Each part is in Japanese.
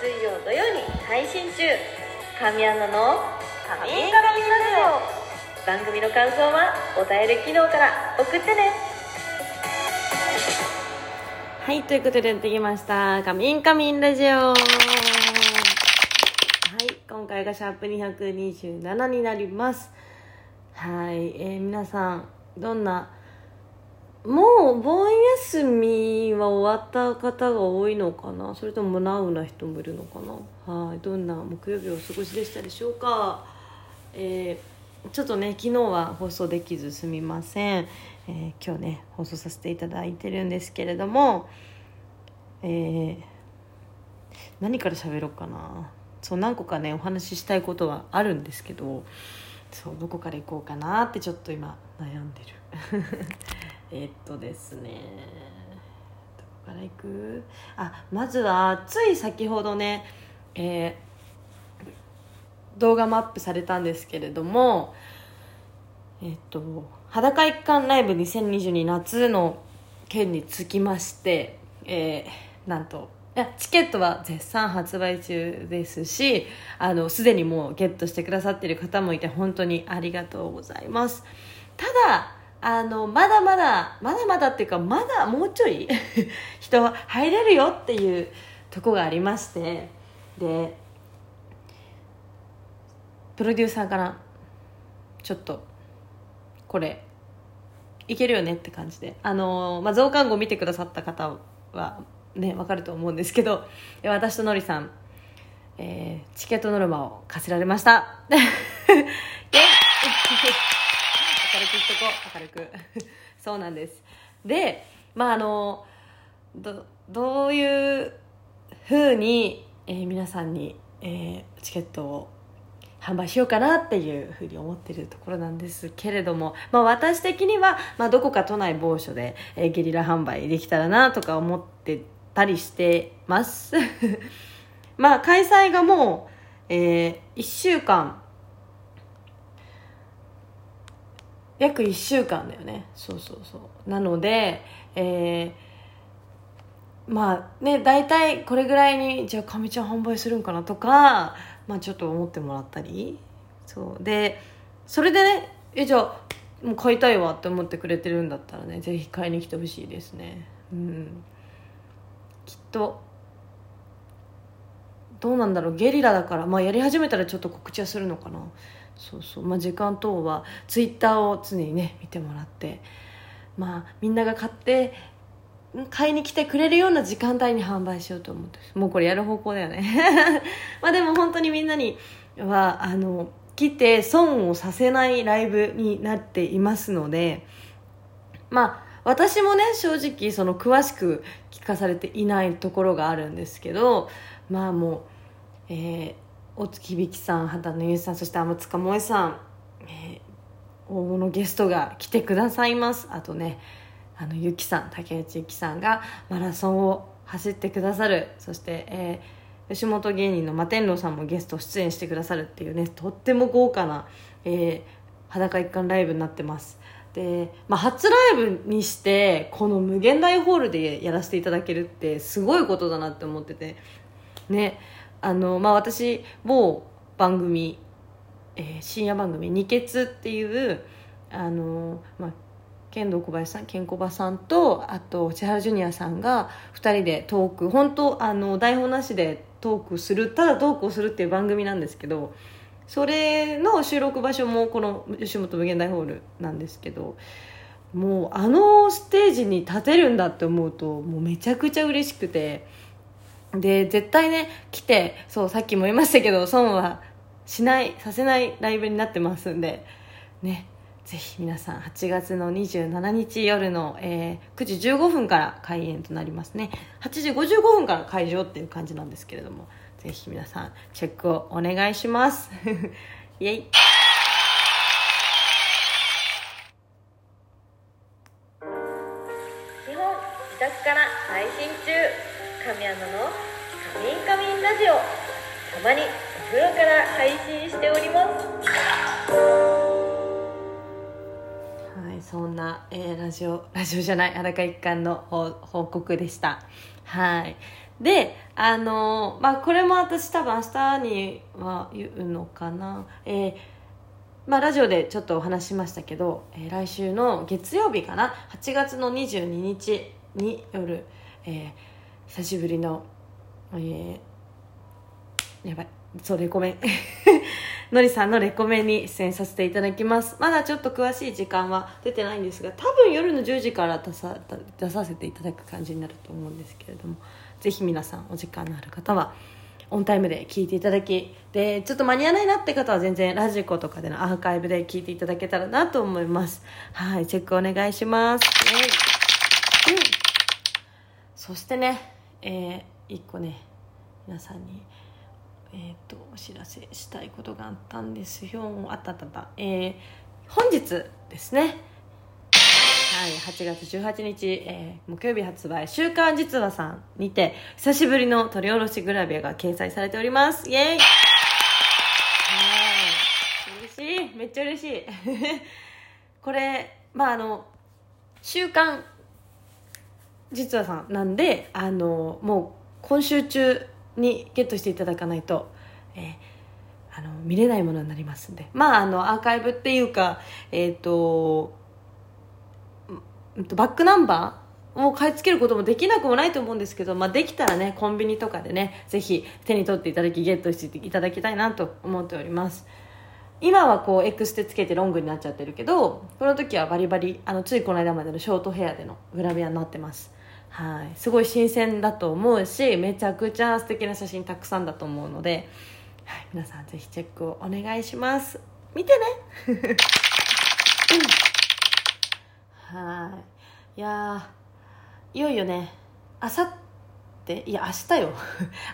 水曜土曜に配信中神アナの「神インカミラジオ」番組の感想はお便り機能から送ってねはい、ということでやってきました。カミンカミンラジオ。はい、今回がシャープ227になります。はい、えー皆さん、どんな、もう盆休みは終わった方が多いのかな？それともナウな人もいるのかな？はい、どんな木曜日をお過ごしでしたでしょうか？えーちょっとね昨日は放送できずすみません、えー今日ね放送させていただいてるんですけれども、えー何から喋ろうかな？そう何個かねお話ししたいことはあるんですけどそうどこから行こうかなってちょっと今悩んでる。えっとですねどこから行く？あまずはつい先ほどねえー動画もアップされたんですけれどもえっと裸一貫ライブ2022夏の件につきまして、えーなんとチケットは絶賛発売中ですしあのすでにもうゲットしてくださっている方もいて本当にありがとうございます。ただあのまだまだまだまだっていうかまだもうちょい 人入れるよっていうとこがありましてでプロデューサーからちょっとこれいけるよねって感じであのまあ、増刊号見てくださった方はねわかると思うんですけど私とのりさん、えーチケットノルマを課せられました。イエイ明るく言っとこう明るくそうなんですでまああのどどういうふうに、えー皆さんに、えーチケットを販売しようかなっていうふうに思ってるところなんですけれども、まあ、私的には、まあ、どこか都内某所で、えーゲリラ販売できたらなとか思ってたりしてます。まあ開催がもう、え1週間約1週間だよね。そうそうそう。なので、えーまあね大体これぐらいにじゃあかみちゃん販売するんかなとか、まあ、ちょっと思ってもらったり。そう。でそれでねえじゃあもう買いたいわって思ってくれてるんだったらねぜひ買いに来てほしいですね。うん。きっと。どうなんだろう。ゲリラだから、まあ、やり始めたらちょっと告知はするのかなそうそう、まあ、時間等はツイッターを常にね見てもらって。まあみんなが買って買いに来てくれるような時間帯に販売しようと思ってもうこれやる方向だよね。まあでも本当にみんなにはあの来て損をさせないライブになっていますのでまあ私もね正直その詳しく聞かされていないところがあるんですけどまあもう、えー、大月響さん畑野由さんそして天塚萌さん、えー大物ゲストが来てくださいます。あとねあのゆきさん竹内ゆきさんがマラソンを走ってくださる。そして、えー吉本芸人の摩天楼さんもゲスト出演してくださるっていうねとっても豪華な、えー裸一貫ライブになってます。で、まあ、初ライブにしてこの無限大ホールでやらせていただけるってすごいことだなって思ってて。ねあのまあ私某番組、えー深夜番組「二血」っていうあのまあ剣道小林さんケンコバさんとあと千原ジュニアさんが2人でトーク本当あの台本なしでトークするただトークをするっていう番組なんですけどそれの収録場所もこの吉本無限大ホールなんですけどもうあのステージに立てるんだって思うともうめちゃくちゃ嬉しくてで絶対ね来てそうさっきも言いましたけど損はしないさせないライブになってますんでねぜひ皆さん8月の27日夜の、えー9時15分から開演となりますね。8時55分から会場っていう感じなんですけれどもぜひ皆さんチェックをお願いします。イエイ。基本自宅から配信中。神アナの「カミンカミンラジオ」たまにお風呂から配信しております。はい、そんな、えーラジオラジオじゃない裸一貫の報告でした。はい。であのまあこれも私多分明日には言うのかな。えーまあ、ラジオでちょっとお話しましたけど、えー来週の月曜日かな。8月の22日に夜、えー久しぶりの、えーやばいそうレコメン。のりさんのレコメンに出演させていただきます。まだちょっと詳しい時間は出てないんですが多分夜の10時から出さ出させていただく感じになると思うんですけれどもぜひ皆さんお時間のある方はオンタイムで聞いていただきでちょっと間に合わないなって方は全然ラジコとかでのアーカイブで聞いていただけたらなと思います。はいチェックお願いします、うん、そしてねえー、一個ね皆さんにえー、とお知らせしたいことがあったんですよ。あったあったあった、えー、本日ですね。はい、8月18日、えー木曜日発売「週刊実話さん」にて久しぶりの取り下ろしグラビアが掲載されております。イエイ。嬉しい。めっちゃ嬉しい。これまああの「週刊実話さん」なんであのもう今週中にゲットしていただかないと、えーあの見れないものになりますんで。まああのアーカイブっていうかえっ、とうんとバックナンバーを買い付けることもできなくもないと思うんですけど、まあ、できたらねコンビニとかでねぜひ手に取っていただきゲットしていただきたいなと思っております。今はこうエクステつけてロングになっちゃってるけどこの時はバリバリあのついこの間までのショートヘアでのグラビアになってます。はい。すごい新鮮だと思うしめちゃくちゃ素敵な写真たくさんだと思うので、はい、皆さんぜひチェックをお願いします。見てね。はい。いやいよいよね。あさっていや明日よ。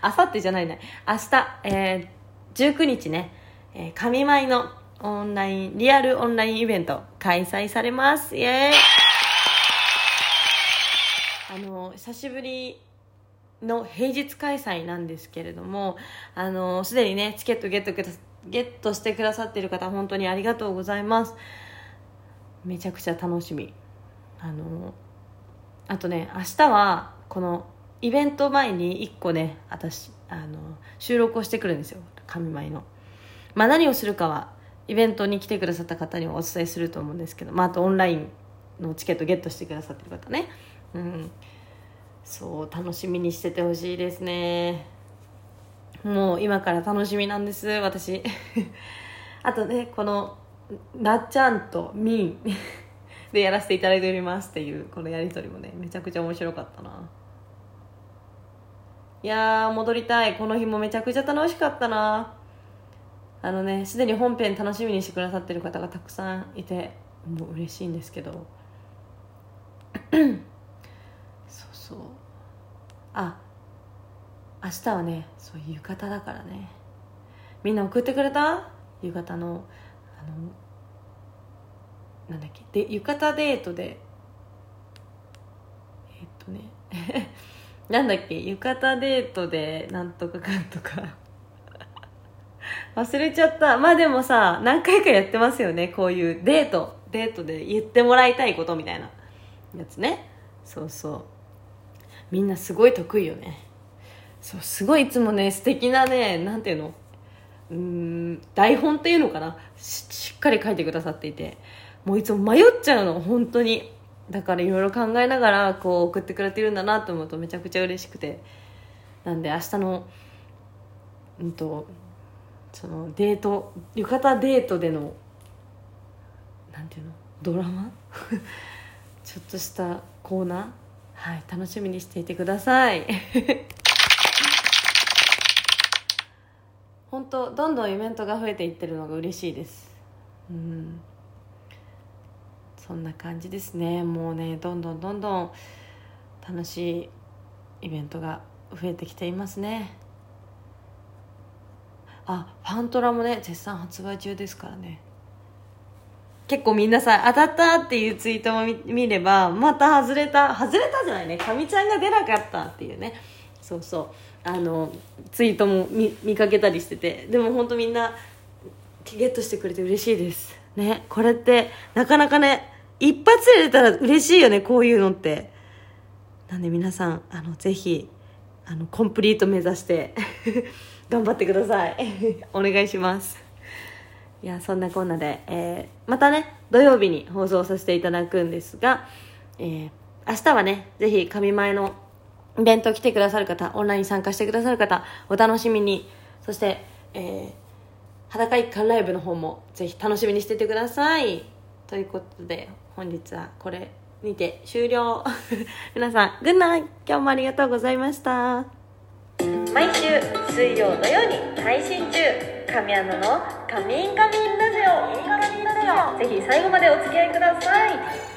あさってじゃないね。明日、えー、19日ね、えー、神舞のオンラインリアルオンラインイベント開催されます。イエーイ。久しぶりの平日開催なんですけれどもあのすでにねチケットゲットくだゲットしてくださっている方本当にありがとうございます。めちゃくちゃ楽しみ。あのあとね明日はこのイベント前に1個ね私あの収録をしてくるんですよ。神舞の、まあ、何をするかはイベントに来てくださった方にはお伝えすると思うんですけど、まあ、あとオンラインのチケットゲットしてくださってる方ね。うん。そう楽しみにしててほしいですね。もう今から楽しみなんです私。あとねこのなっちゃんとみん。でやらせていただいておりますっていうこのやり取りもねめちゃくちゃ面白かったな。いやー戻りたい。この日もめちゃくちゃ楽しかったな。あのねすでに本編楽しみにしてくださってる方がたくさんいてもう嬉しいんですけど。そう。あ明日はねそう浴衣だからね。みんな送ってくれた？浴衣のあのなんだっけ？で浴衣デートでえっとね なんだっけ？浴衣デートでなんとかかんとか。忘れちゃった。まあでもさ何回かやってますよね。こういうデート。デートで言ってもらいたいことみたいなやつね。そうそう。みんなすごい得意よね。そうすごいいつもね素敵なねなんていうの？うん台本っていうのかな？ししっかり書いてくださっていて。もういつも迷っちゃうの本当に。だからいろいろ考えながらこう送ってくれてるんだなと思うとめちゃくちゃ嬉しくて。なんで明日のうんとそのデート浴衣デートでのなんていうの？ドラマ？ちょっとしたコーナー？はい楽しみにしていてください。本当どんどんイベントが増えていってるのが嬉しいです。うん。そんな感じですね。もうねどんどんどんどん楽しいイベントが増えてきていますね。あファントラもね絶賛発売中ですからね。結構みんなさ当たったっていうツイートも見ればまた外れた外れたじゃないね。かみちゃんが出なかったっていうね。そうそう。あのツイートも見見かけたりしてて。でも本当みんなゲットしてくれて嬉しいです。ね。これってなかなかね一発で出たら嬉しいよねこういうのって。なんで皆さんあのぜひあのコンプリート目指して 頑張ってください。お願いします。いやそんなこんなで、えーまたね土曜日に放送させていただくんですが、えー明日はねぜひ神前のイベント来てくださる方オンライン参加してくださる方お楽しみに。そして、えー裸一貫ライブの方もぜひ楽しみにしててください。ということで本日はこれにて終了。皆さんグッナイ今日もありがとうございました。毎週水曜のように配信中。神アナの「カミンカミンラジオ」ぜひ最後までお付き合いください。